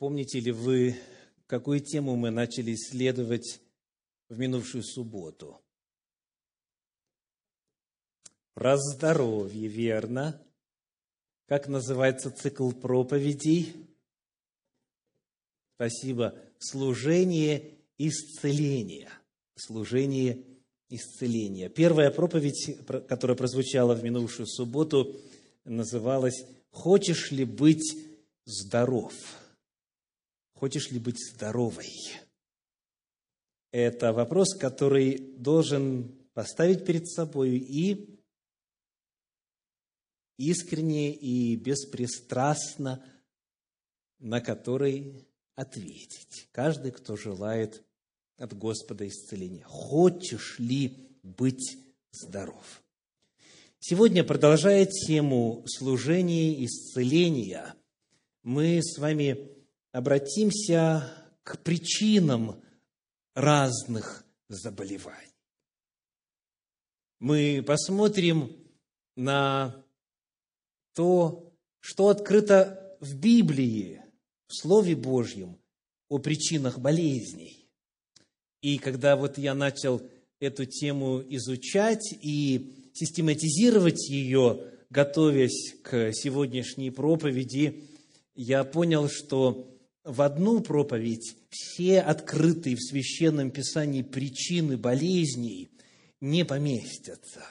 Помните ли вы, какую тему мы начали исследовать в минувшую субботу? Про здоровье, верно? Как называется цикл проповедей? Спасибо. Служение исцеления. Служение исцеления. Первая проповедь, которая прозвучала в минувшую субботу, называлась «Хочешь ли быть здоров?» Хочешь ли быть здоровой? Это вопрос, который должен поставить перед собой и искренне и беспристрастно, на который ответить. Каждый, кто желает от Господа исцеления. Хочешь ли быть здоров? Сегодня, продолжая тему служения исцеления, мы с вами обратимся к причинам разных заболеваний. Мы посмотрим на то, что открыто в Библии, в Слове Божьем о причинах болезней. И когда вот я начал эту тему изучать и систематизировать ее, готовясь к сегодняшней проповеди, я понял, что в одну проповедь все открытые в Священном Писании причины болезней не поместятся.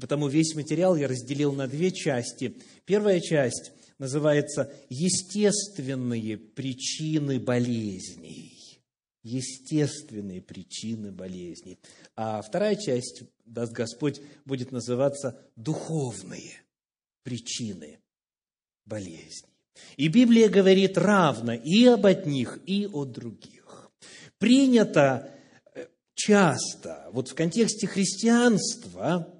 Потому весь материал я разделил на две части. Первая часть называется «Естественные причины болезней». Естественные причины болезней. А вторая часть, даст Господь, будет называться «Духовные причины болезней». И Библия говорит равно и об одних, и о других. Принято э, часто, вот в контексте христианства,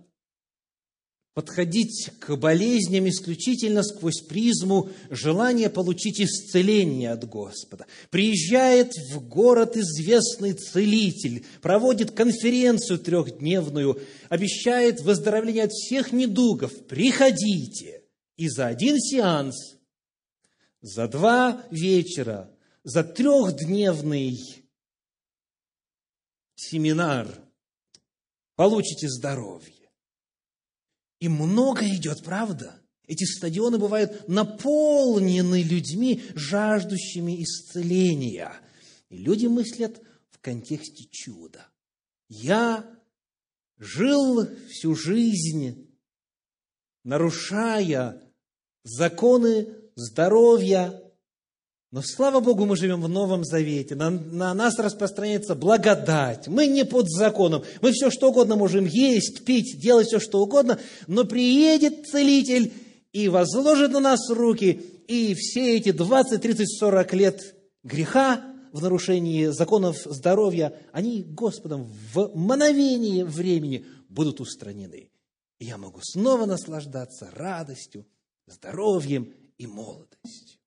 подходить к болезням исключительно сквозь призму желания получить исцеление от Господа. Приезжает в город известный целитель, проводит конференцию трехдневную, обещает выздоровление от всех недугов. Приходите. И за один сеанс за два вечера, за трехдневный семинар получите здоровье. И много идет, правда? Эти стадионы бывают наполнены людьми, жаждущими исцеления. И люди мыслят в контексте чуда. Я жил всю жизнь, нарушая законы здоровья. Но, слава Богу, мы живем в Новом Завете. На, на нас распространяется благодать. Мы не под законом. Мы все что угодно можем есть, пить, делать все что угодно. Но приедет целитель и возложит на нас руки. И все эти 20, 30, 40 лет греха в нарушении законов здоровья, они Господом в мгновение времени будут устранены. И я могу снова наслаждаться радостью, здоровьем и молодость.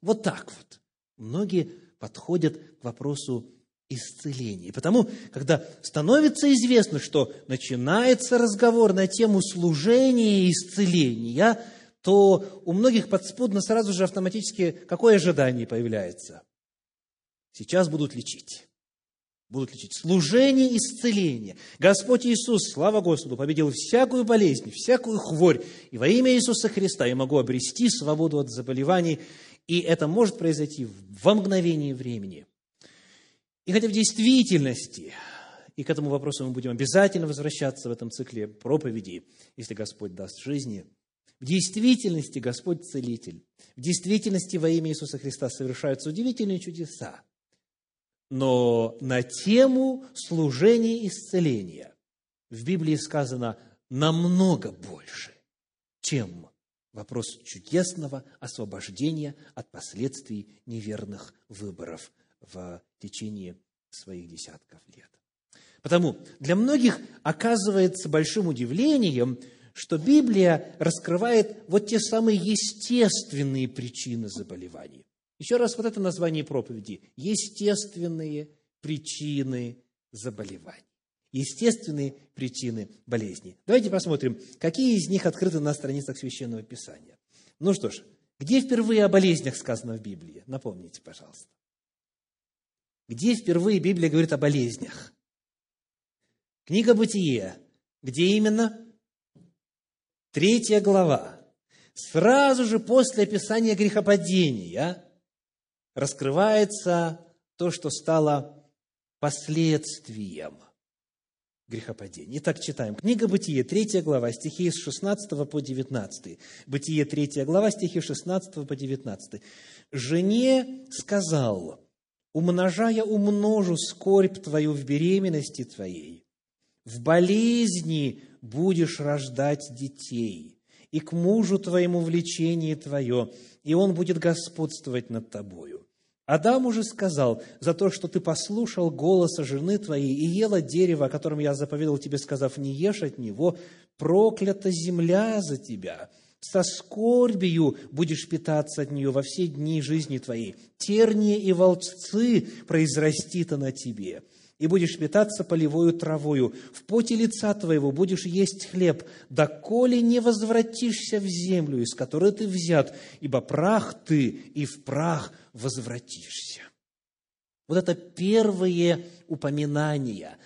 Вот так вот. Многие подходят к вопросу исцеления. И потому, когда становится известно, что начинается разговор на тему служения и исцеления, то у многих подспудно сразу же автоматически какое ожидание появляется? Сейчас будут лечить будут лечить. Служение исцеления. Господь Иисус, слава Господу, победил всякую болезнь, всякую хворь. И во имя Иисуса Христа я могу обрести свободу от заболеваний. И это может произойти во мгновение времени. И хотя в действительности, и к этому вопросу мы будем обязательно возвращаться в этом цикле проповедей, если Господь даст жизни, в действительности Господь целитель. В действительности во имя Иисуса Христа совершаются удивительные чудеса – но на тему служения исцеления в Библии сказано намного больше, чем вопрос чудесного освобождения от последствий неверных выборов в течение своих десятков лет. Потому для многих оказывается большим удивлением, что Библия раскрывает вот те самые естественные причины заболеваний. Еще раз вот это название проповеди. Естественные причины заболеваний. Естественные причины болезни. Давайте посмотрим, какие из них открыты на страницах Священного Писания. Ну что ж, Где впервые о болезнях сказано в Библии? Напомните, пожалуйста. Где впервые Библия говорит о болезнях? Книга Бытие. Где именно? Третья глава. Сразу же после описания грехопадения раскрывается то, что стало последствием грехопадения. Итак, читаем. Книга Бытие, 3 глава, стихи с 16 по 19. Бытие, 3 глава, стихи с 16 по 19. «Жене сказал, умножая умножу скорбь твою в беременности твоей, в болезни будешь рождать детей, и к мужу твоему влечение твое, и он будет господствовать над тобою. Адам уже сказал, за то, что ты послушал голоса жены твоей и ела дерево, о котором я заповедал тебе, сказав, не ешь от него, проклята земля за тебя. Со скорбию будешь питаться от нее во все дни жизни твоей. Тернии и волчцы произрастит она тебе и будешь питаться полевою травою. В поте лица твоего будешь есть хлеб, доколе не возвратишься в землю, из которой ты взят, ибо прах ты, и в прах возвратишься». Вот это первые упоминания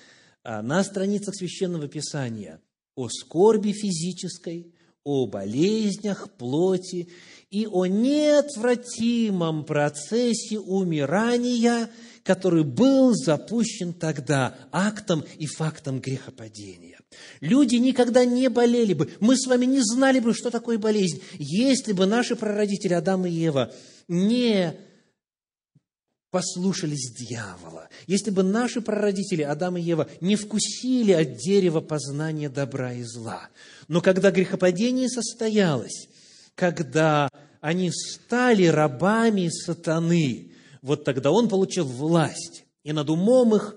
а, на страницах Священного Писания о скорби физической, о болезнях плоти и о неотвратимом процессе умирания – который был запущен тогда актом и фактом грехопадения. Люди никогда не болели бы, мы с вами не знали бы, что такое болезнь, если бы наши прародители Адам и Ева не послушались дьявола, если бы наши прародители Адам и Ева не вкусили от дерева познания добра и зла. Но когда грехопадение состоялось, когда они стали рабами сатаны, вот тогда он получил власть и над умом их,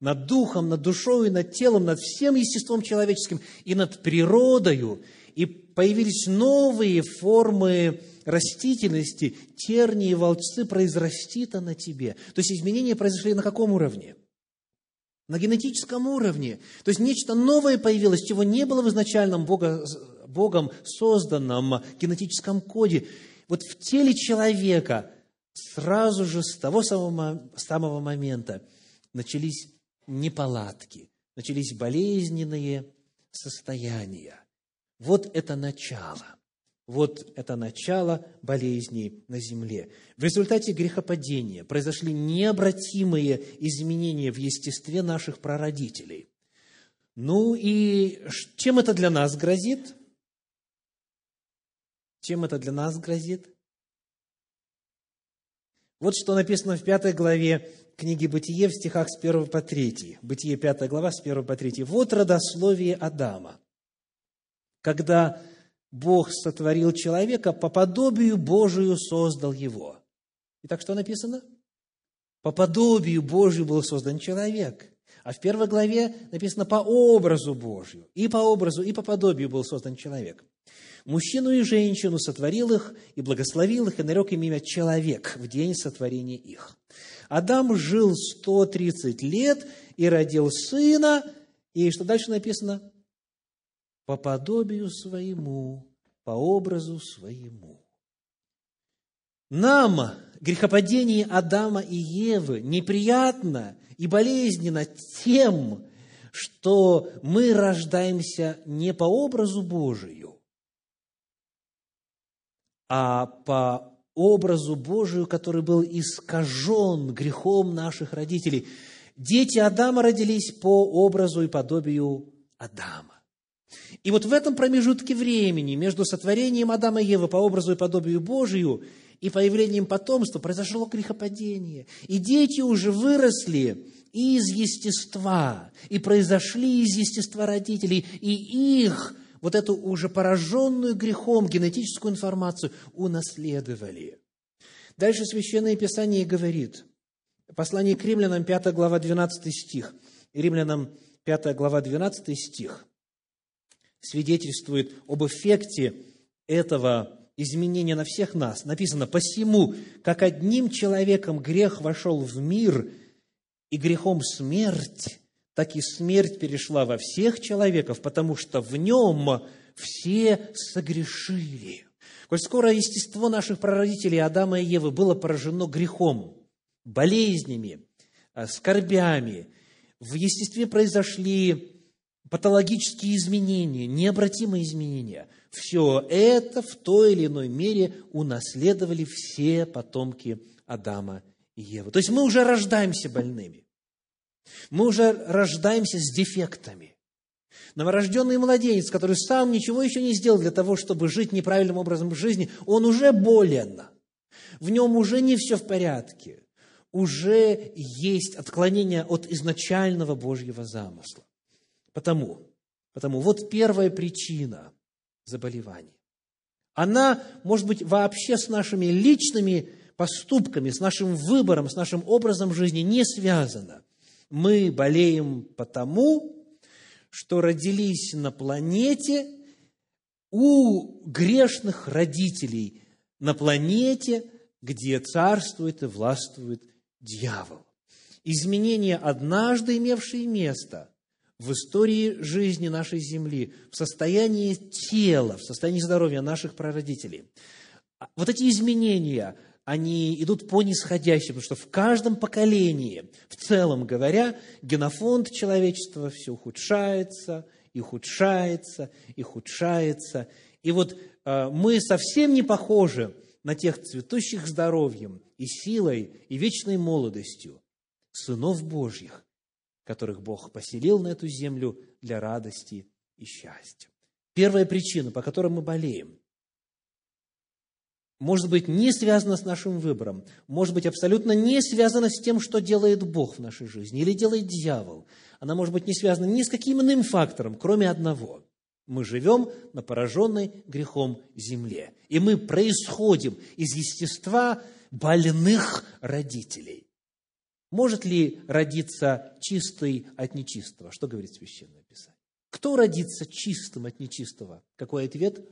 над духом, над душой, над телом, над всем естеством человеческим и над природою. И появились новые формы растительности, тернии и волчцы произрастит на тебе. То есть изменения произошли на каком уровне? На генетическом уровне. То есть нечто новое появилось, чего не было в изначальном Бога, Богом созданном генетическом коде. Вот в теле человека сразу же с того самого, самого момента начались неполадки, начались болезненные состояния. Вот это начало. Вот это начало болезней на земле. В результате грехопадения произошли необратимые изменения в естестве наших прародителей. Ну и чем это для нас грозит? Чем это для нас грозит? Вот что написано в пятой главе книги «Бытие» в стихах с 1 по 3. Бытие, пятая глава, с 1 по 3. «Вот родословие Адама. Когда Бог сотворил человека, по подобию Божию создал его». Итак, что написано? По подобию Божию был создан человек. А в первой главе написано по образу Божию. И по образу, и по подобию был создан человек. Мужчину и женщину сотворил их, и благословил их, и нарек им имя «человек» в день сотворения их. Адам жил 130 лет и родил сына, и что дальше написано? По подобию своему, по образу своему. Нам грехопадение Адама и Евы неприятно и болезненно тем, что мы рождаемся не по образу Божию, а по образу Божию, который был искажен грехом наших родителей. Дети Адама родились по образу и подобию Адама. И вот в этом промежутке времени между сотворением Адама и Евы по образу и подобию Божию и появлением потомства произошло грехопадение. И дети уже выросли из естества, и произошли из естества родителей, и их вот эту уже пораженную грехом генетическую информацию унаследовали. Дальше Священное Писание говорит, послание к римлянам, 5 глава, 12 стих, римлянам 5 глава, 12 стих, свидетельствует об эффекте этого изменения на всех нас. Написано, «Посему, как одним человеком грех вошел в мир, и грехом смерть, так и смерть перешла во всех человеков, потому что в нем все согрешили. Коль скоро естество наших прародителей Адама и Евы было поражено грехом, болезнями, скорбями, в естестве произошли патологические изменения, необратимые изменения. Все это в той или иной мере унаследовали все потомки Адама и Евы. То есть мы уже рождаемся больными. Мы уже рождаемся с дефектами. Новорожденный младенец, который сам ничего еще не сделал для того, чтобы жить неправильным образом жизни, он уже болен. В нем уже не все в порядке. Уже есть отклонение от изначального Божьего замысла. Потому, потому вот первая причина заболеваний. Она, может быть, вообще с нашими личными поступками, с нашим выбором, с нашим образом жизни не связана. Мы болеем потому, что родились на планете у грешных родителей, на планете, где царствует и властвует дьявол. Изменения, однажды имевшие место в истории жизни нашей Земли, в состоянии тела, в состоянии здоровья наших прародителей. Вот эти изменения, они идут по нисходящей, потому что в каждом поколении, в целом говоря, генофонд человечества все ухудшается, и ухудшается, и ухудшается. И вот э, мы совсем не похожи на тех цветущих здоровьем и силой, и вечной молодостью сынов Божьих, которых Бог поселил на эту землю для радости и счастья. Первая причина, по которой мы болеем, может быть не связана с нашим выбором, может быть абсолютно не связана с тем, что делает Бог в нашей жизни или делает дьявол. Она может быть не связана ни с каким иным фактором, кроме одного. Мы живем на пораженной грехом земле. И мы происходим из естества больных родителей. Может ли родиться чистый от нечистого? Что говорит Священное Писание? Кто родится чистым от нечистого? Какой ответ?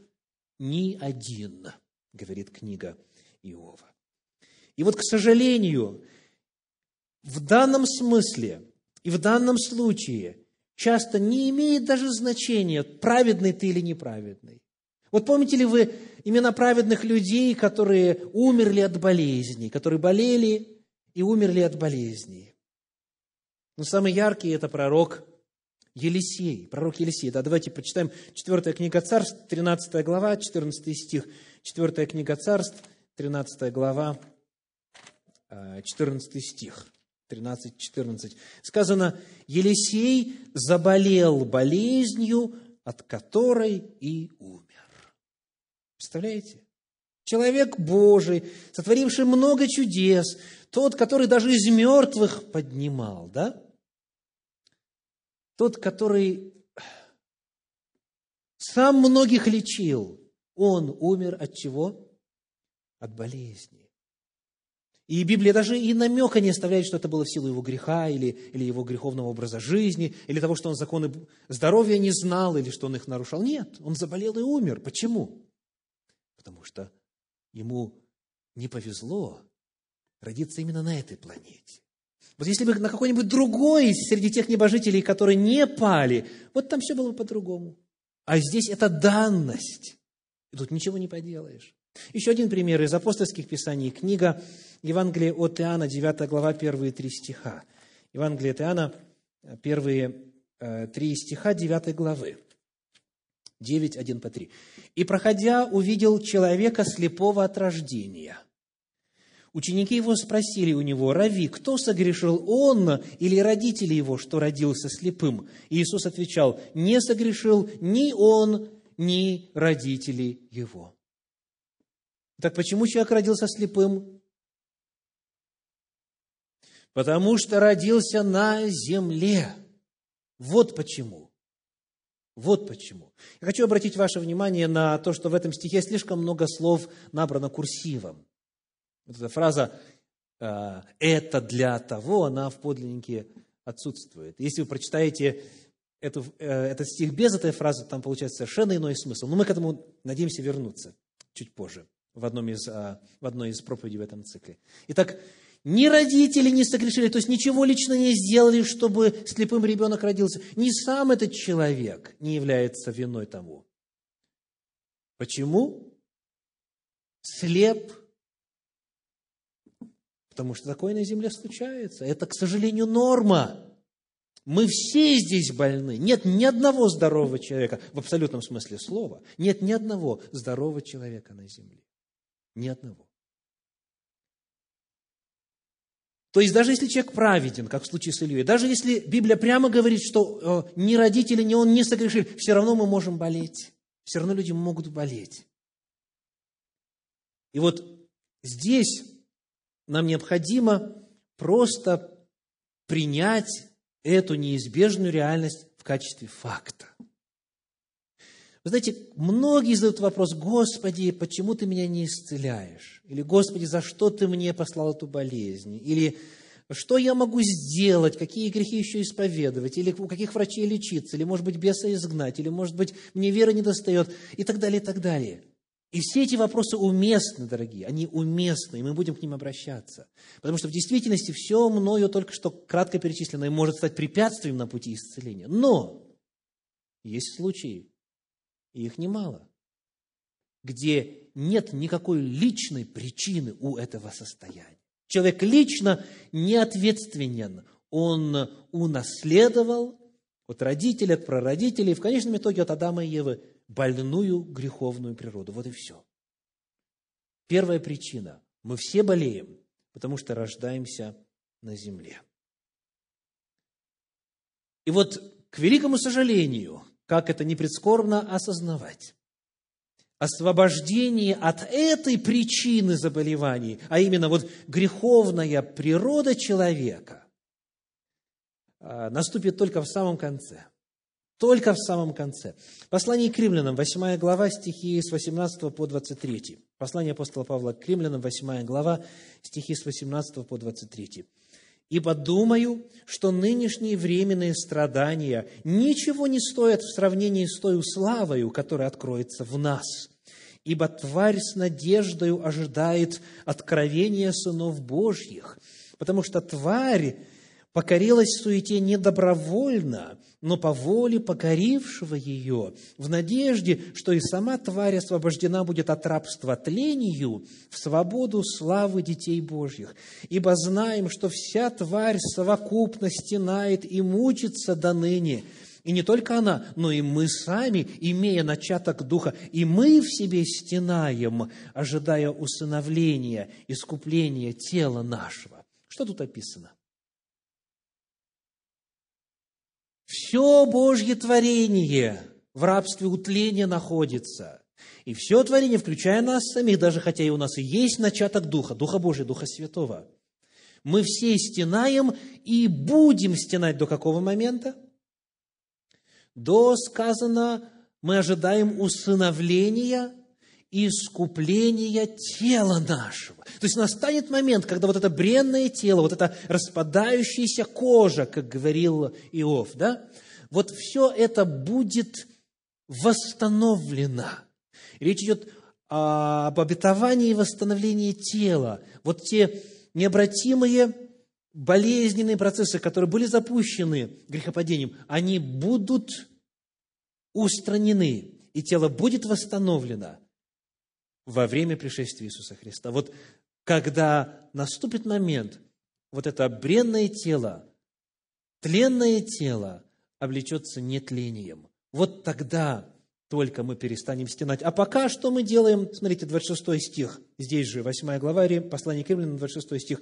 Ни один, говорит книга Иова. И вот, к сожалению, в данном смысле и в данном случае часто не имеет даже значения, праведный ты или неправедный. Вот помните ли вы имена праведных людей, которые умерли от болезней, которые болели и умерли от болезней. Но самый яркий – это пророк Елисей, пророк Елисей. Да, давайте прочитаем 4 книга Царств, 13 глава, 14 стих. 4 книга Царств, 13 глава, 14 а, стих. 13-14. Сказано, Елисей заболел болезнью, от которой и умер. Представляете? Человек Божий, сотворивший много чудес, тот, который даже из мертвых поднимал, да? Тот, который сам многих лечил, он умер от чего? От болезни. И Библия даже и намека не оставляет, что это было в силу его греха или, или его греховного образа жизни, или того, что он законы здоровья не знал, или что он их нарушал. Нет, он заболел и умер. Почему? Потому что ему не повезло родиться именно на этой планете. Вот если бы на какой-нибудь другой среди тех небожителей, которые не пали, вот там все было бы по-другому. А здесь это данность. И тут ничего не поделаешь. Еще один пример из апостольских писаний. Книга Евангелия от Иоанна, 9 глава, первые три стиха. Евангелие от Иоанна, первые э, три стиха 9 главы. 9, 1 по 3. «И, проходя, увидел человека слепого от рождения. Ученики его спросили у него, «Рави, кто согрешил, он или родители его, что родился слепым?» И Иисус отвечал, «Не согрешил ни он, ни родители его». Так почему человек родился слепым? Потому что родился на земле. Вот почему. Вот почему. Я хочу обратить ваше внимание на то, что в этом стихе слишком много слов набрано курсивом. Вот эта фраза э, «это для того», она в подлиннике отсутствует. Если вы прочитаете эту, э, этот стих без этой фразы, там получается совершенно иной смысл. Но мы к этому надеемся вернуться чуть позже, в, одном из, э, в одной из проповедей в этом цикле. Итак, ни родители не согрешили, то есть ничего лично не сделали, чтобы слепым ребенок родился. Ни сам этот человек не является виной тому. Почему? слеп, потому что такое на земле случается. Это, к сожалению, норма. Мы все здесь больны. Нет ни одного здорового человека, в абсолютном смысле слова, нет ни одного здорового человека на земле. Ни одного. То есть даже если человек праведен, как в случае с Ильей, даже если Библия прямо говорит, что э, ни родители, ни он не согрешили, все равно мы можем болеть. Все равно люди могут болеть. И вот здесь нам необходимо просто принять эту неизбежную реальность в качестве факта. Вы знаете, многие задают вопрос, Господи, почему ты меня не исцеляешь? Или, Господи, за что ты мне послал эту болезнь? Или, что я могу сделать, какие грехи еще исповедовать, или у каких врачей лечиться, или, может быть, беса изгнать, или, может быть, мне вера не достает, и так далее, и так далее. И все эти вопросы уместны, дорогие, они уместны, и мы будем к ним обращаться. Потому что в действительности все мною только что кратко перечисленное может стать препятствием на пути исцеления. Но есть случаи, и их немало, где нет никакой личной причины у этого состояния. Человек лично не ответственен, он унаследовал от родителей, от прародителей, в конечном итоге от Адама и Евы больную греховную природу. Вот и все. Первая причина. Мы все болеем, потому что рождаемся на земле. И вот, к великому сожалению, как это не прискорбно осознавать, освобождение от этой причины заболеваний, а именно вот греховная природа человека, а, наступит только в самом конце – только в самом конце. Послание к римлянам, 8 глава, стихи с 18 по 23. Послание апостола Павла к римлянам, 8 глава, стихи с 18 по 23. «Ибо думаю, что нынешние временные страдания ничего не стоят в сравнении с той славою, которая откроется в нас. Ибо тварь с надеждою ожидает откровения сынов Божьих, потому что тварь покорилась суете не добровольно, но по воле покорившего ее, в надежде, что и сама тварь освобождена будет от рабства тлению в свободу славы детей Божьих. Ибо знаем, что вся тварь совокупно стенает и мучится до ныне, и не только она, но и мы сами, имея начаток Духа, и мы в себе стенаем, ожидая усыновления, искупления тела нашего. Что тут описано? Все Божье творение в рабстве утления находится. И все творение, включая нас самих, даже хотя и у нас и есть начаток Духа, Духа Божия, Духа Святого, мы все стенаем и будем стенать до какого момента? До, сказано, мы ожидаем усыновления искупления тела нашего. То есть настанет момент, когда вот это бренное тело, вот эта распадающаяся кожа, как говорил Иов, да, вот все это будет восстановлено. Речь идет об обетовании и восстановлении тела. Вот те необратимые болезненные процессы, которые были запущены грехопадением, они будут устранены, и тело будет восстановлено во время пришествия Иисуса Христа. Вот когда наступит момент, вот это бренное тело, тленное тело облечется нетлением. Вот тогда только мы перестанем стенать. А пока что мы делаем? Смотрите, 26 стих, здесь же, 8 глава, послание к римлянам, 26 стих.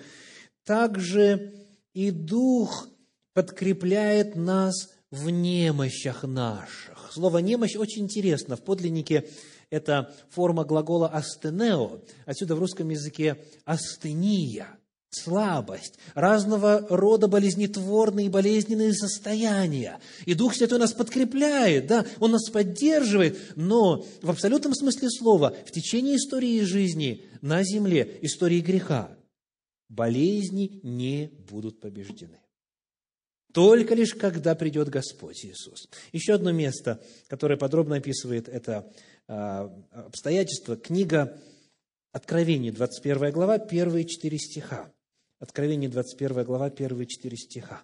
«Также и Дух подкрепляет нас в немощах наших». Слово «немощь» очень интересно. В подлиннике это форма глагола «астенео», отсюда в русском языке «астения», слабость, разного рода болезнетворные и болезненные состояния. И Дух Святой нас подкрепляет, да, Он нас поддерживает, но в абсолютном смысле слова, в течение истории жизни на земле, истории греха, болезни не будут побеждены. Только лишь когда придет Господь Иисус. Еще одно место, которое подробно описывает это обстоятельства. Книга Откровение, 21 глава, первые четыре стиха. Откровение, 21 глава, первые четыре стиха.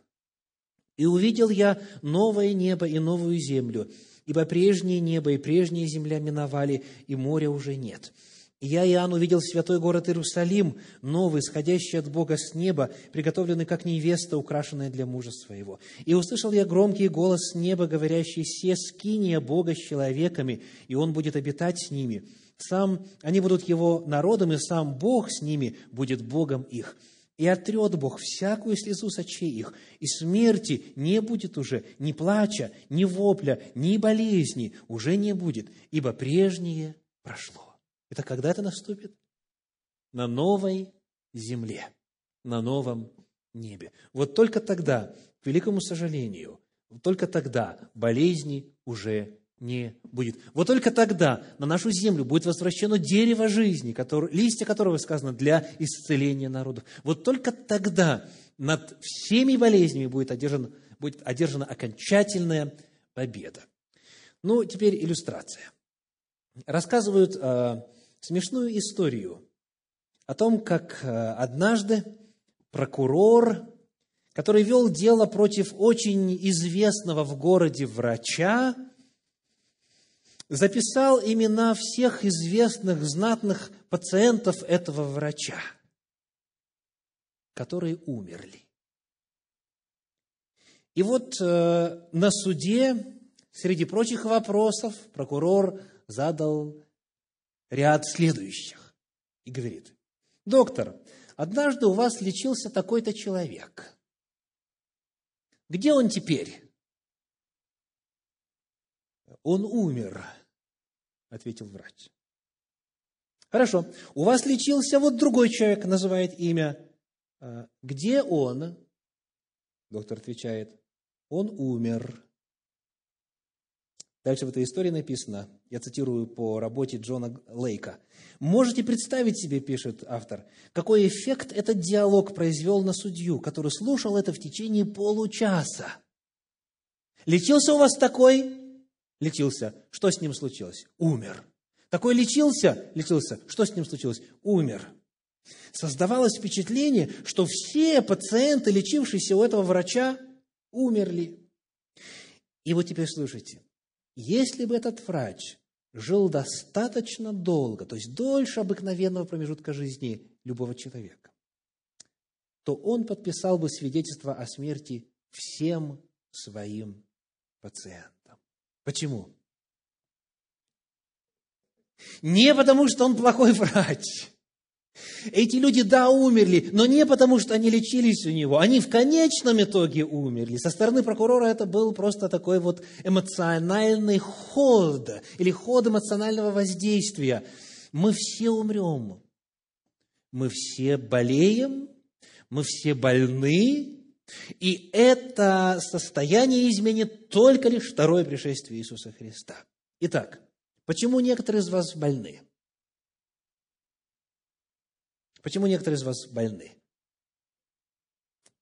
«И увидел я новое небо и новую землю, ибо прежнее небо и прежняя земля миновали, и моря уже нет. Я, Иоанн, увидел святой город Иерусалим, новый, исходящий от Бога с неба, приготовленный как невеста, украшенная для мужа своего. И услышал я громкий голос с неба, говорящий, «Се скиния Бога с человеками, и Он будет обитать с ними. Сам они будут Его народом, и сам Бог с ними будет Богом их. И отрет Бог всякую слезу с очей их, и смерти не будет уже, ни плача, ни вопля, ни болезни уже не будет, ибо прежнее прошло». Это когда это наступит? На новой земле, на новом небе. Вот только тогда, к великому сожалению, только тогда болезни уже не будет. Вот только тогда на нашу землю будет возвращено дерево жизни, который, листья которого сказано для исцеления народов. Вот только тогда над всеми болезнями будет одержана, будет одержана окончательная победа. Ну, теперь иллюстрация. Рассказывают э, смешную историю о том, как э, однажды прокурор, который вел дело против очень известного в городе врача, записал имена всех известных знатных пациентов этого врача, которые умерли. И вот э, на суде, среди прочих вопросов, прокурор задал ряд следующих и говорит, доктор, однажды у вас лечился такой-то человек. Где он теперь? Он умер, ответил врач. Хорошо, у вас лечился вот другой человек, называет имя. «А где он? Доктор отвечает, он умер. Дальше в этой истории написано, я цитирую по работе Джона Лейка. «Можете представить себе, — пишет автор, — какой эффект этот диалог произвел на судью, который слушал это в течение получаса. Лечился у вас такой? Лечился. Что с ним случилось? Умер. Такой лечился? Лечился. Что с ним случилось? Умер. Создавалось впечатление, что все пациенты, лечившиеся у этого врача, умерли. И вот теперь слушайте. Если бы этот врач жил достаточно долго, то есть дольше обыкновенного промежутка жизни любого человека, то он подписал бы свидетельство о смерти всем своим пациентам. Почему? Не потому, что он плохой врач, эти люди, да, умерли, но не потому, что они лечились у него. Они в конечном итоге умерли. Со стороны прокурора это был просто такой вот эмоциональный ход или ход эмоционального воздействия. Мы все умрем. Мы все болеем, мы все больны, и это состояние изменит только лишь второе пришествие Иисуса Христа. Итак, почему некоторые из вас больны? Почему некоторые из вас больны?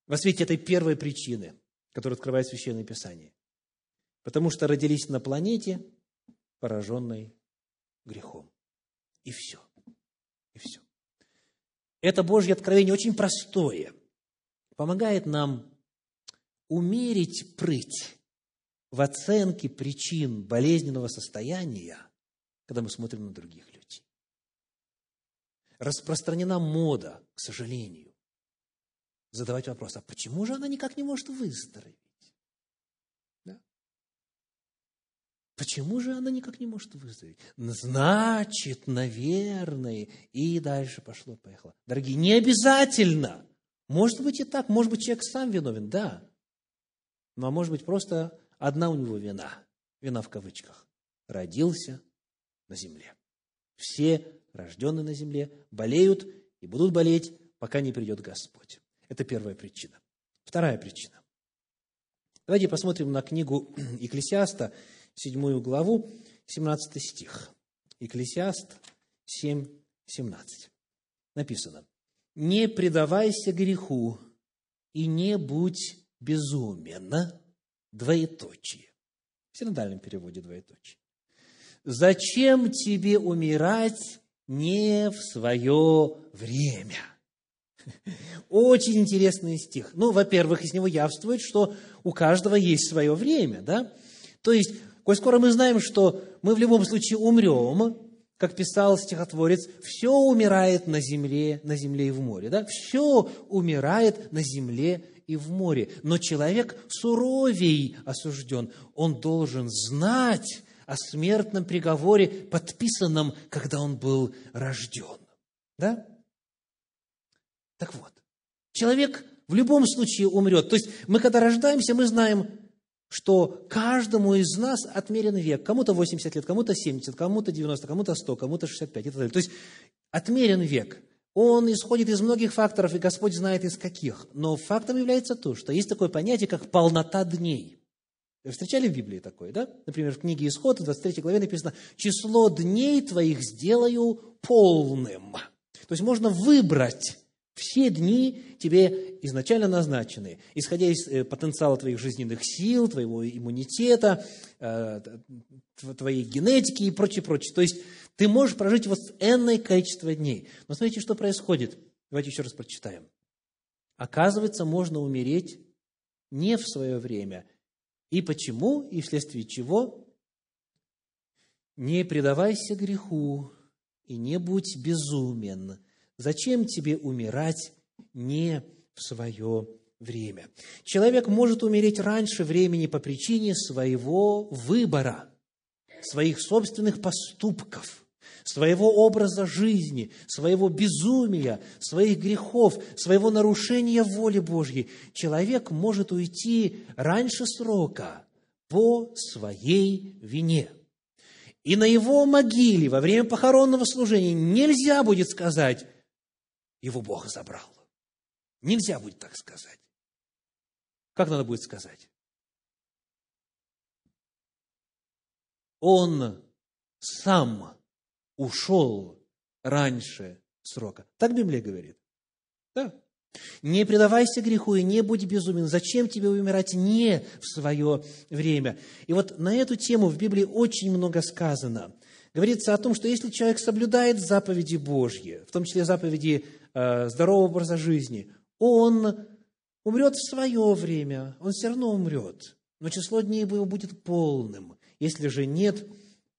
Во свете этой первой причины, которую открывает Священное Писание. Потому что родились на планете, пораженной грехом. И все. И все. Это Божье откровение очень простое. Помогает нам умерить прыть в оценке причин болезненного состояния, когда мы смотрим на других распространена мода, к сожалению, задавать вопрос, а почему же она никак не может выздороветь? Да? Почему же она никак не может выздороветь? Значит, наверное, и дальше пошло-поехало. Дорогие, не обязательно. Может быть и так, может быть, человек сам виновен, да. Ну, а может быть, просто одна у него вина, вина в кавычках, родился на земле. Все рожденные на земле, болеют и будут болеть, пока не придет Господь. Это первая причина. Вторая причина. Давайте посмотрим на книгу Екклесиаста, седьмую главу, 17 стих. Екклесиаст 7, 17. Написано. «Не предавайся греху и не будь безумен». Двоеточие. В синодальном переводе двоеточие. «Зачем тебе умирать не в свое время. Очень интересный стих. Ну, во-первых, из него явствует, что у каждого есть свое время, да? То есть, коль скоро мы знаем, что мы в любом случае умрем, как писал стихотворец, все умирает на земле, на земле и в море. Да? Все умирает на земле и в море. Но человек суровей осужден. Он должен знать о смертном приговоре, подписанном, когда он был рожден. Да? Так вот, человек в любом случае умрет. То есть мы, когда рождаемся, мы знаем, что каждому из нас отмерен век. Кому-то 80 лет, кому-то 70, кому-то 90, кому-то 100, кому-то 65 и так далее. То есть отмерен век. Он исходит из многих факторов, и Господь знает из каких. Но фактом является то, что есть такое понятие, как полнота дней. Вы встречали в Библии такое, да? Например, в книге Исход, в 23 главе написано, «Число дней твоих сделаю полным». То есть можно выбрать все дни тебе изначально назначены, исходя из э, потенциала твоих жизненных сил, твоего иммунитета, э, твоей генетики и прочее, прочее. То есть ты можешь прожить вот энное количество дней. Но смотрите, что происходит. Давайте еще раз прочитаем. Оказывается, можно умереть не в свое время. И почему, и вследствие чего? Не предавайся греху и не будь безумен – Зачем тебе умирать не в свое время? Человек может умереть раньше времени по причине своего выбора, своих собственных поступков, своего образа жизни, своего безумия, своих грехов, своего нарушения воли Божьей. Человек может уйти раньше срока по своей вине. И на его могиле во время похоронного служения нельзя будет сказать, его Бог забрал. Нельзя будет так сказать. Как надо будет сказать? Он сам ушел раньше срока. Так Библия говорит. Да. Не предавайся греху и не будь безумен. Зачем тебе умирать не в свое время? И вот на эту тему в Библии очень много сказано. Говорится о том, что если человек соблюдает заповеди Божьи, в том числе заповеди Э, здорового образа жизни, он умрет в свое время, он все равно умрет, но число дней его будет полным. Если же нет,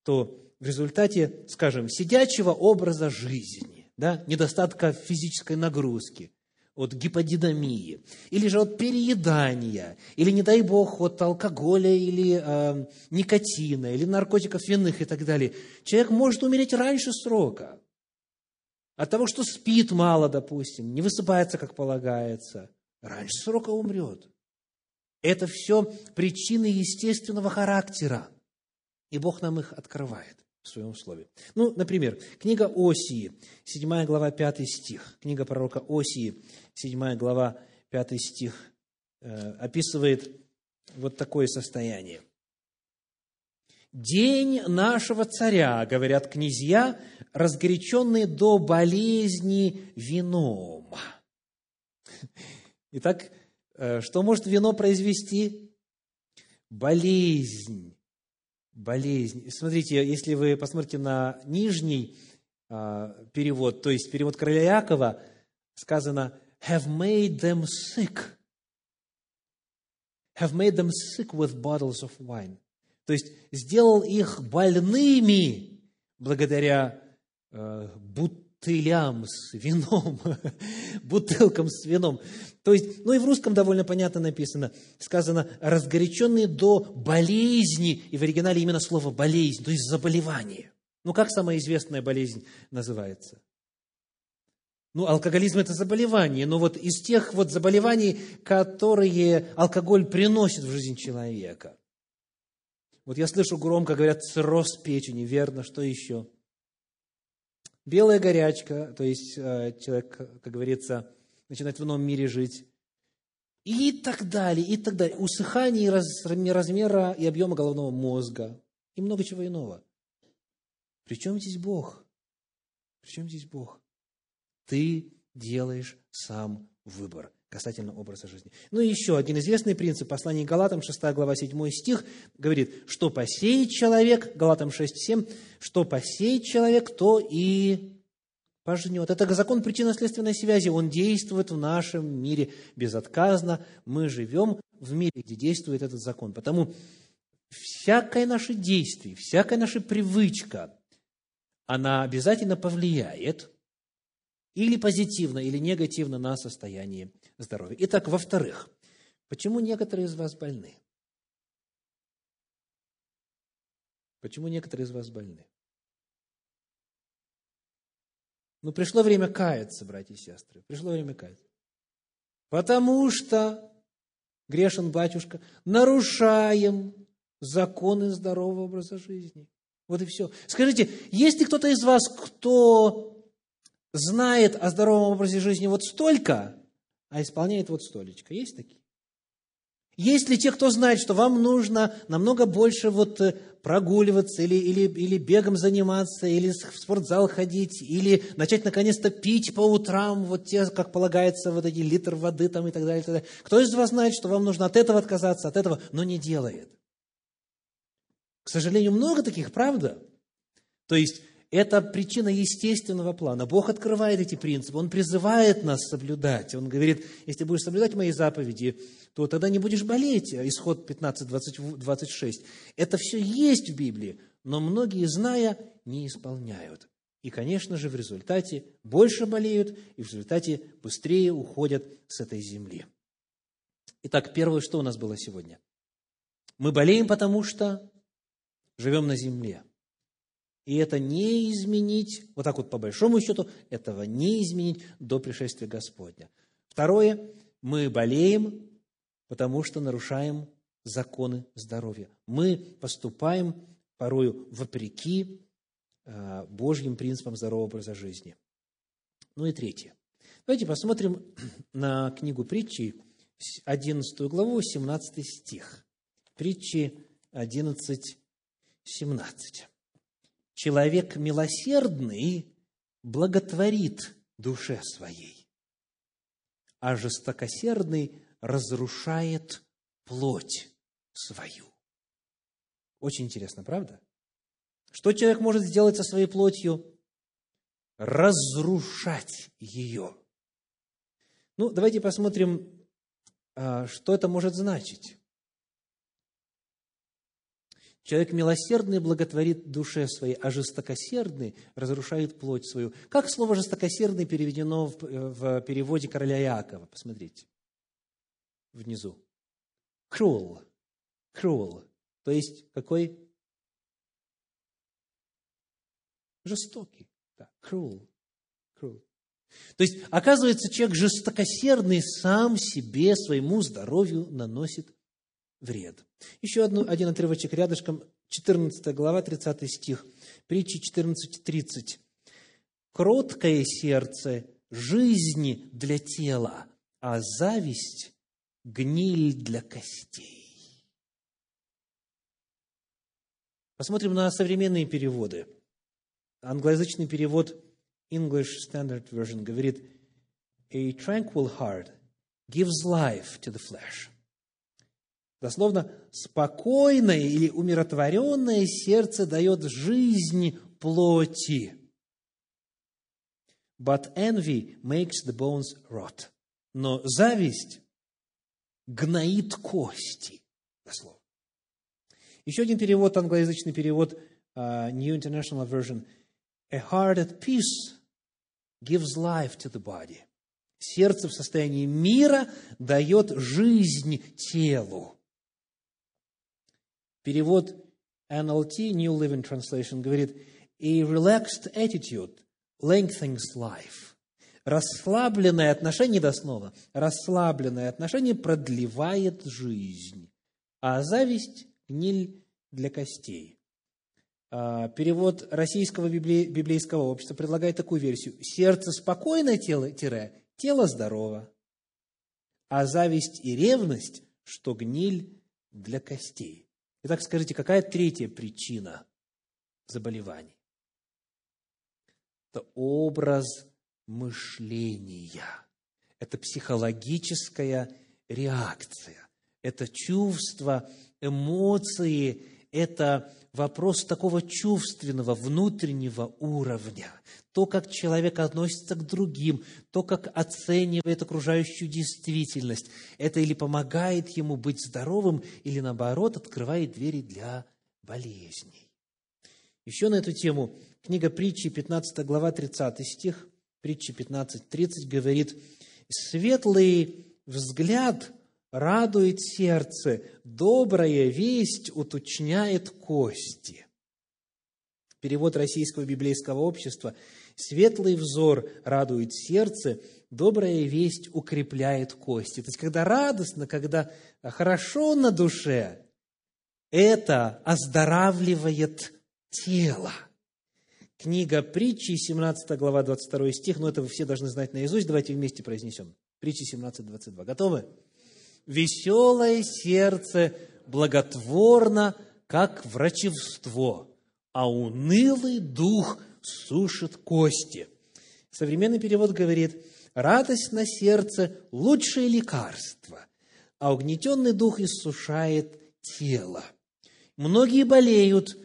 то в результате, скажем, сидячего образа жизни, да, недостатка физической нагрузки, от гиподинамии, или же от переедания, или, не дай бог, от алкоголя, или э, никотина, или наркотиков винных и так далее, человек может умереть раньше срока от того, что спит мало, допустим, не высыпается, как полагается, раньше срока умрет. Это все причины естественного характера. И Бог нам их открывает в своем слове. Ну, например, книга Осии, 7 глава, 5 стих. Книга пророка Осии, 7 глава, 5 стих, э, описывает вот такое состояние. «День нашего царя, — говорят князья, разгоряченные до болезни вином. Итак, э, что может вино произвести? Болезнь. Болезнь. Смотрите, если вы посмотрите на нижний а, перевод, то есть перевод короля Якова, сказано «have made them sick». «Have made them sick with bottles of wine». То есть сделал их больными благодаря Э, бутылям с вином, бутылкам с вином. То есть, ну и в русском довольно понятно написано, сказано, разгоряченные до болезни, и в оригинале именно слово болезнь, то есть заболевание. Ну, как самая известная болезнь называется? Ну, алкоголизм – это заболевание, но вот из тех вот заболеваний, которые алкоголь приносит в жизнь человека. Вот я слышу громко, говорят, цирроз печени, верно, что еще? Белая горячка, то есть э, человек, как говорится, начинает в новом мире жить. И так далее, и так далее. Усыхание размера и объема головного мозга. И много чего иного. Причем здесь Бог? Причем здесь Бог? Ты делаешь сам выбор касательно образа жизни. Ну и еще один известный принцип послания Галатам, 6 глава, 7 стих, говорит, что посеет человек, Галатам 6, 7, что посеет человек, то и пожнет. Это закон причинно-следственной связи, он действует в нашем мире безотказно. Мы живем в мире, где действует этот закон. Потому всякое наше действие, всякая наша привычка, она обязательно повлияет или позитивно, или негативно на состояние здоровья. Итак, во-вторых, почему некоторые из вас больны? Почему некоторые из вас больны? Ну, пришло время каяться, братья и сестры. Пришло время каяться. Потому что, грешен батюшка, нарушаем законы здорового образа жизни. Вот и все. Скажите, есть ли кто-то из вас, кто знает о здоровом образе жизни вот столько, а исполняет вот столечко? Есть такие? Есть ли те, кто знает, что вам нужно намного больше вот э, прогуливаться или, или, или бегом заниматься, или в спортзал ходить, или начать наконец-то пить по утрам, вот те, как полагается, вот эти литр воды там и так далее, и так далее. Кто из вас знает, что вам нужно от этого отказаться, от этого, но не делает? К сожалению, много таких, правда? То есть, это причина естественного плана. Бог открывает эти принципы, Он призывает нас соблюдать. Он говорит, если будешь соблюдать мои заповеди, то тогда не будешь болеть. Исход 15, 20, 26. Это все есть в Библии, но многие, зная, не исполняют. И, конечно же, в результате больше болеют, и в результате быстрее уходят с этой земли. Итак, первое, что у нас было сегодня? Мы болеем, потому что живем на земле. И это не изменить, вот так вот по большому счету, этого не изменить до пришествия Господня. Второе, мы болеем, потому что нарушаем законы здоровья. Мы поступаем порою вопреки э, Божьим принципам здорового образа жизни. Ну и третье. Давайте посмотрим на книгу притчи, 11 главу, 17 стих. Притчи 11, 17. Человек милосердный благотворит душе своей, а жестокосердный разрушает плоть свою. Очень интересно, правда? Что человек может сделать со своей плотью? Разрушать ее. Ну, давайте посмотрим, а, что это может значить. Человек милосердный благотворит душе своей, а жестокосердный разрушает плоть свою. Как слово «жестокосердный» переведено в, в переводе короля Иакова? Посмотрите. Внизу. Cruel. Cruel. То есть, какой? Жестокий. Да, cruel. cruel. То есть, оказывается, человек жестокосердный сам себе, своему здоровью наносит вред. Еще одну, один отрывочек рядышком, 14 глава, 30 стих, притчи 14.30. «Кроткое сердце – жизни для тела, а зависть – гниль для костей». Посмотрим на современные переводы. Англоязычный перевод English Standard Version говорит «A tranquil heart gives life to the flesh». Дословно, спокойное или умиротворенное сердце дает жизнь плоти. But envy makes the bones rot. Но зависть гноит кости. Дословно. Еще один перевод, англоязычный перевод, uh, New International Version. A heart at peace gives life to the body. Сердце в состоянии мира дает жизнь телу. Перевод NLT, New Living Translation, говорит, a relaxed attitude lengthens life. Расслабленное отношение, дословно, расслабленное отношение продлевает жизнь, а зависть – гниль для костей. А, перевод российского библейского общества предлагает такую версию. Сердце спокойное, тело, тире, тело здорово, а зависть и ревность, что гниль для костей. Итак, скажите, какая третья причина заболеваний? Это образ мышления. Это психологическая реакция. Это чувство, эмоции, это вопрос такого чувственного, внутреннего уровня. То, как человек относится к другим, то, как оценивает окружающую действительность. Это или помогает ему быть здоровым, или наоборот открывает двери для болезней. Еще на эту тему книга притчи, 15 глава, 30 стих, притчи 15.30 говорит, «Светлый взгляд радует сердце, добрая весть уточняет кости». Перевод Российского библейского общества «Светлый взор радует сердце, добрая весть укрепляет кости». То есть, когда радостно, когда хорошо на душе, это оздоравливает тело. Книга притчи, 17 глава, 22 стих, но это вы все должны знать наизусть, давайте вместе произнесем. Притчи 17, 22. Готовы? «Веселое сердце благотворно, как врачевство, а унылый дух сушит кости». Современный перевод говорит, радость на сердце – лучшее лекарство, а угнетенный дух иссушает тело. Многие болеют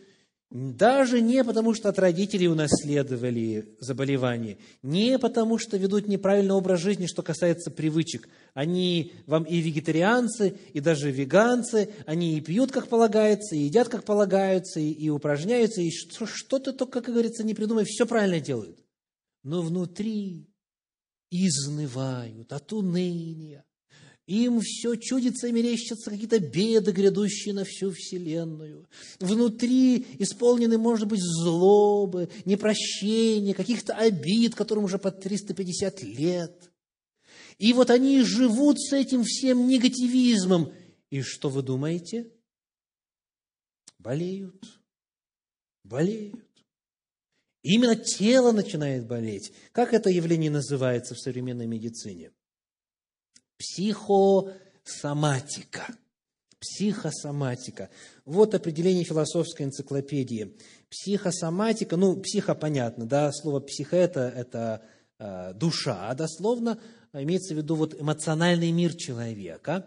даже не потому, что от родителей унаследовали заболевание, не потому, что ведут неправильный образ жизни, что касается привычек. Они вам и вегетарианцы, и даже веганцы, они и пьют, как полагается, и едят, как полагается, и, и упражняются, и что-то только, как говорится, не придумай, все правильно делают. Но внутри изнывают от уныния, им все чудится и мерещатся какие-то беды, грядущие на всю Вселенную. Внутри исполнены, может быть, злобы, непрощения, каких-то обид, которым уже по 350 лет. И вот они живут с этим всем негативизмом. И что вы думаете? Болеют. Болеют. Именно тело начинает болеть. Как это явление называется в современной медицине? Психосоматика. Психосоматика. Вот определение философской энциклопедии. Психосоматика, ну, психо понятно, да, слово психо это, это э, душа, а дословно имеется в виду вот эмоциональный мир человека.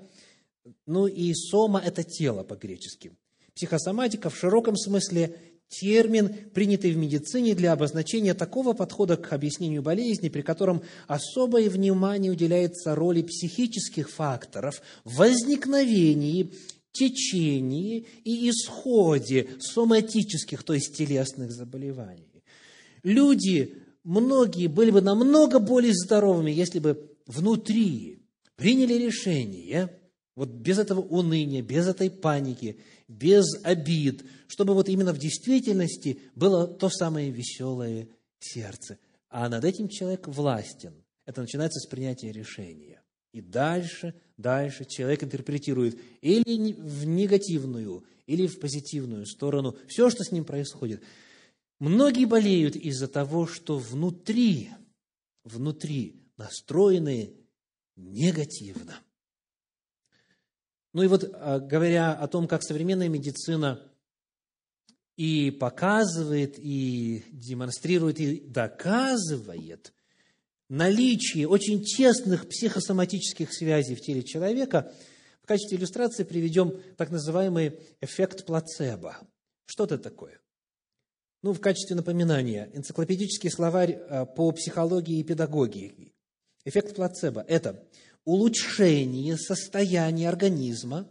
Ну и сома – это тело по-гречески. Психосоматика в широком смысле термин, принятый в медицине для обозначения такого подхода к объяснению болезни, при котором особое внимание уделяется роли психических факторов в возникновении, течении и исходе соматических, то есть телесных заболеваний. Люди, многие были бы намного более здоровыми, если бы внутри приняли решение, вот без этого уныния, без этой паники – без обид, чтобы вот именно в действительности было то самое веселое сердце. А над этим человек властен. Это начинается с принятия решения. И дальше, дальше человек интерпретирует или в негативную, или в позитивную сторону все, что с ним происходит. Многие болеют из-за того, что внутри, внутри настроены негативно. Ну и вот а, говоря о том, как современная медицина и показывает, и демонстрирует, и доказывает наличие очень тесных психосоматических связей в теле человека, в качестве иллюстрации приведем так называемый эффект плацебо. Что это такое? Ну, в качестве напоминания, энциклопедический словарь а, по психологии и педагогии. Эффект плацебо – это улучшение состояния организма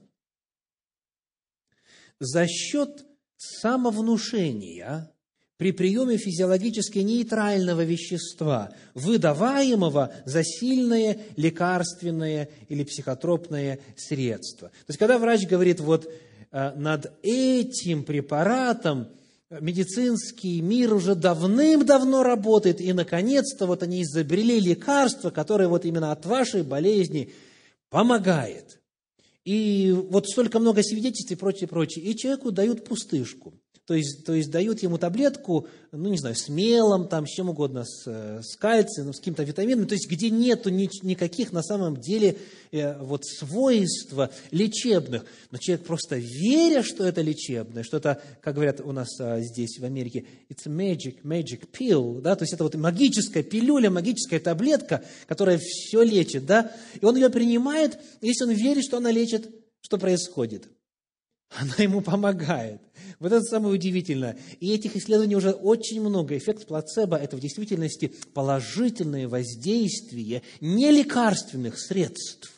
за счет самовнушения при приеме физиологически нейтрального вещества, выдаваемого за сильное лекарственное или психотропное средство. То есть, когда врач говорит, вот э, над этим препаратом медицинский мир уже давным-давно работает, и, наконец-то, вот они изобрели лекарство, которое вот именно от вашей болезни помогает. И вот столько много свидетельств и прочее, прочее. И человеку дают пустышку. То есть, то есть дают ему таблетку, ну, не знаю, с мелом, там, с чем угодно, с, с кальцием, с каким-то витамином, то есть где нету ни, никаких на самом деле э, вот свойств лечебных. Но человек просто веря, что это лечебное, что это, как говорят у нас а, здесь в Америке, it's a magic, magic pill, да, то есть это вот магическая пилюля, магическая таблетка, которая все лечит, да, и он ее принимает, если он верит, что она лечит, что происходит? Она ему помогает. Вот это самое удивительное. И этих исследований уже очень много. Эффект плацебо – это в действительности положительное воздействие нелекарственных средств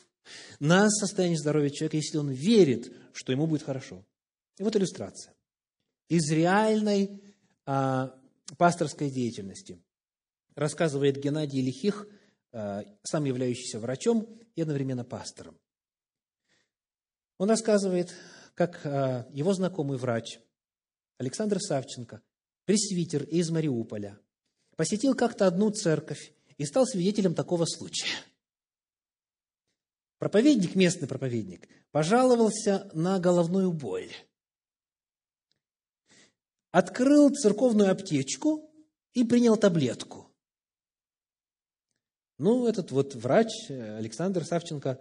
на состояние здоровья человека, если он верит, что ему будет хорошо. И вот иллюстрация. Из реальной о пасторской деятельности. Рассказывает Геннадий Лихих, э, сам являющийся врачом и одновременно пастором. Он рассказывает, как э, его знакомый врач Александр Савченко, пресвитер из Мариуполя, посетил как-то одну церковь и стал свидетелем такого случая. Проповедник, местный проповедник, пожаловался на головную боль. Открыл церковную аптечку и принял таблетку. Ну, этот вот врач Александр Савченко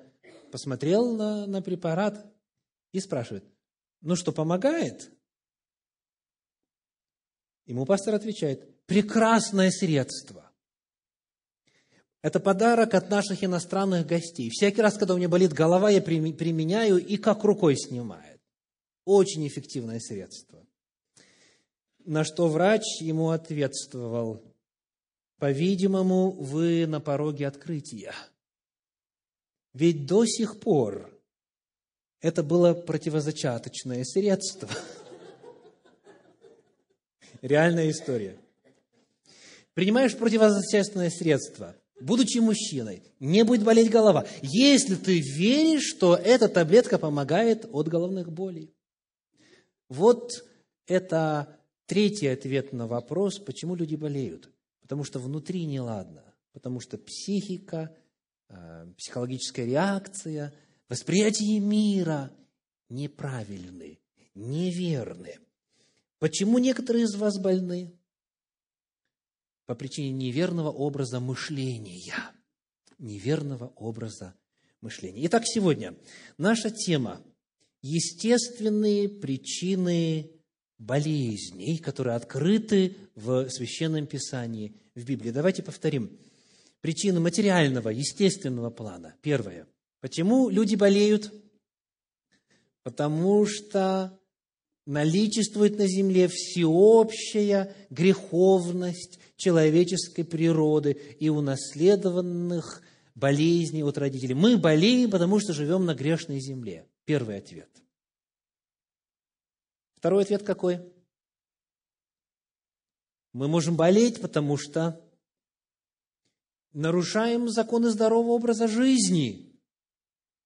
посмотрел на, на препарат и спрашивает, ну что, помогает? Ему пастор отвечает, прекрасное средство. Это подарок от наших иностранных гостей. Всякий раз, когда у меня болит голова, я применяю и как рукой снимает. Очень эффективное средство. На что врач ему ответствовал, по-видимому, вы на пороге открытия. Ведь до сих пор это было противозачаточное средство. Реальная история. Принимаешь противозачаточное средство, будучи мужчиной, не будет болеть голова, если ты веришь, что эта таблетка помогает от головных болей. Вот это третий ответ на вопрос, почему люди болеют. Потому что внутри неладно, потому что психика, э, психологическая реакция, восприятие мира неправильны, неверны. Почему некоторые из вас больны? По причине неверного образа мышления. Неверного образа мышления. Итак, сегодня наша тема – естественные причины болезней, которые открыты в Священном Писании, в Библии. Давайте повторим. Причины материального, естественного плана. Первое. Почему люди болеют? Потому что наличествует на земле всеобщая греховность человеческой природы и унаследованных болезней от родителей. Мы болеем, потому что живем на грешной земле. Первый ответ. Второй ответ какой? Мы можем болеть, потому что нарушаем законы здорового образа жизни.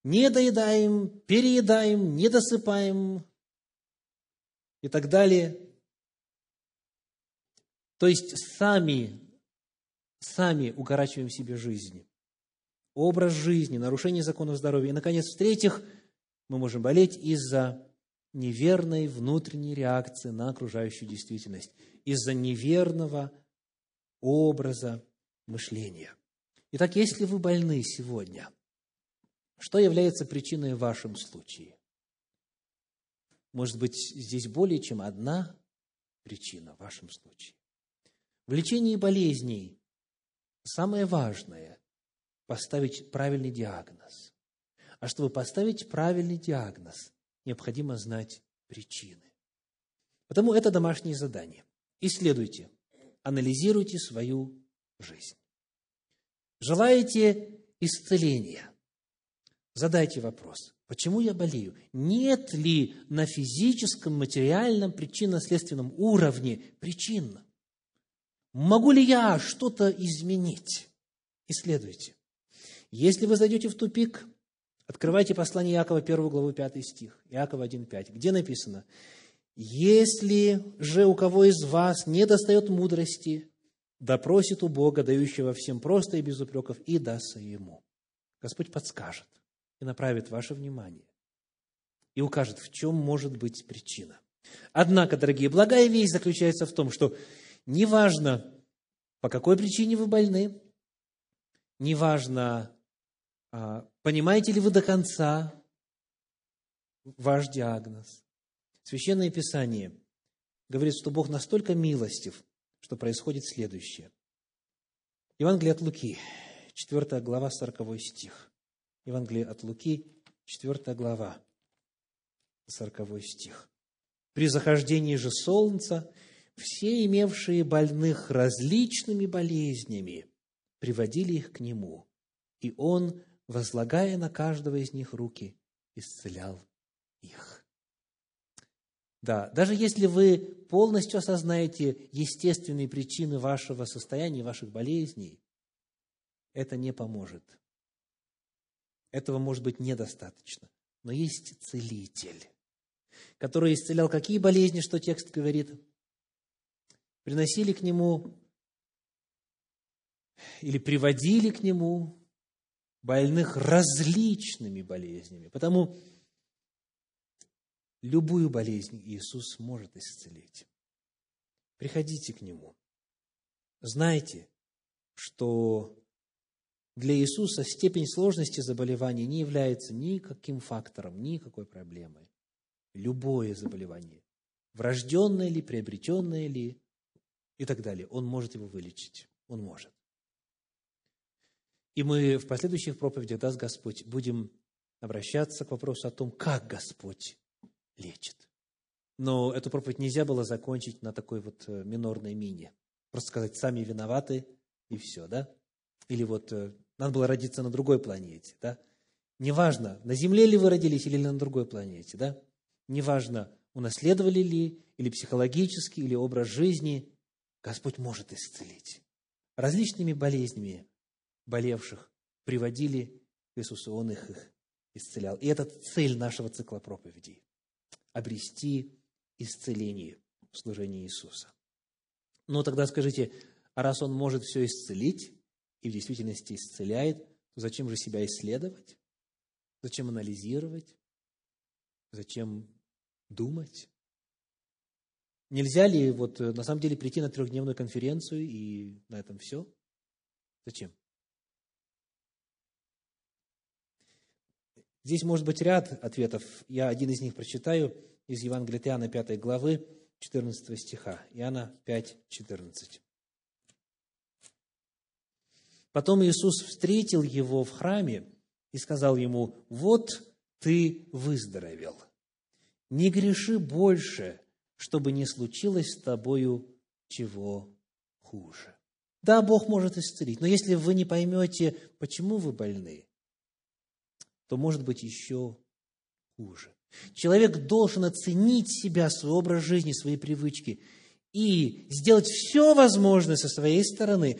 Не доедаем, переедаем, не досыпаем, и так далее. То есть сами, сами укорачиваем себе жизнь. Образ жизни, нарушение законов здоровья. И, наконец, в-третьих, мы можем болеть из-за неверной внутренней реакции на окружающую действительность, из-за неверного образа мышления. Итак, если вы больны сегодня, что является причиной в вашем случае? Может быть, здесь более чем одна причина в вашем случае. В лечении болезней самое важное – поставить правильный диагноз. А чтобы поставить правильный диагноз, необходимо знать причины. Потому это домашнее задание. Исследуйте, анализируйте свою жизнь. Желаете исцеления? Задайте вопрос, почему я болею? Нет ли на физическом, материальном, причинно-следственном уровне причин? Могу ли я что-то изменить? Исследуйте. Если вы зайдете в тупик, открывайте послание Иакова, 1 главу, 5 стих, Иакова 1,5, где написано, «Если же у кого из вас не достает мудрости, допросит у Бога, дающего всем просто и без упреков, и дастся ему». Господь подскажет и направит ваше внимание и укажет, в чем может быть причина. Однако, дорогие, благая весть заключается в том, что неважно, по какой причине вы больны, неважно, а, понимаете ли вы до конца ваш диагноз. Священное Писание говорит, что Бог настолько милостив, что происходит следующее. Евангелие от Луки, 4 глава, 40 стих. Евангелие от Луки, 4 глава, 40 стих. «При захождении же солнца все имевшие больных различными болезнями приводили их к нему, и он, возлагая на каждого из них руки, исцелял их». Да, даже если вы полностью осознаете естественные причины вашего состояния, ваших болезней, это не поможет. Этого может быть недостаточно. Но есть целитель, который исцелял какие болезни, что текст говорит? Приносили к нему или приводили к нему больных различными болезнями. Потому Любую болезнь Иисус может исцелить. Приходите к Нему. Знайте, что для Иисуса степень сложности заболевания не является никаким фактором, никакой проблемой. Любое заболевание, врожденное ли, приобретенное ли и так далее, Он может его вылечить. Он может. И мы в последующих проповедях, даст Господь, будем обращаться к вопросу о том, как Господь лечит. Но эту проповедь нельзя было закончить на такой вот э, минорной мине. Просто сказать, сами виноваты, и все, да? Или вот э, надо было родиться на другой планете, да? Неважно, на Земле ли вы родились или на другой планете, да? Неважно, унаследовали ли, или психологический, или образ жизни, Господь может исцелить. Различными болезнями болевших приводили к Иисусу, Он их, их исцелял. И это цель нашего цикла проповедей обрести исцеление в служении Иисуса. Но тогда скажите, а раз Он может все исцелить и в действительности исцеляет, то зачем же себя исследовать? Зачем анализировать? Зачем думать? Нельзя ли вот э, на самом деле прийти на трехдневную конференцию и на этом все? Зачем? Здесь может быть ряд ответов. Я один из них прочитаю из Евангелия Иоанна 5 главы 14 стиха. Иоанна 5, 14. Потом Иисус встретил его в храме и сказал ему, «Вот ты выздоровел. Не греши больше, чтобы не случилось с тобою чего хуже». Да, Бог может исцелить, но если вы не поймете, почему вы больны, то может быть еще хуже. Человек должен оценить себя, свой образ жизни, свои привычки и сделать все возможное со своей стороны,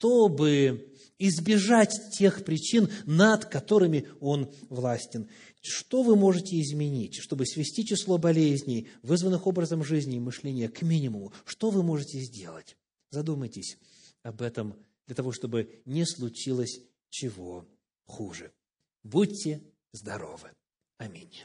чтобы избежать тех причин, над которыми он властен. Что вы можете изменить, чтобы свести число болезней, вызванных образом жизни и мышления, к минимуму? Что вы можете сделать? Задумайтесь об этом для того, чтобы не случилось чего хуже. Будьте здоровы. Аминь.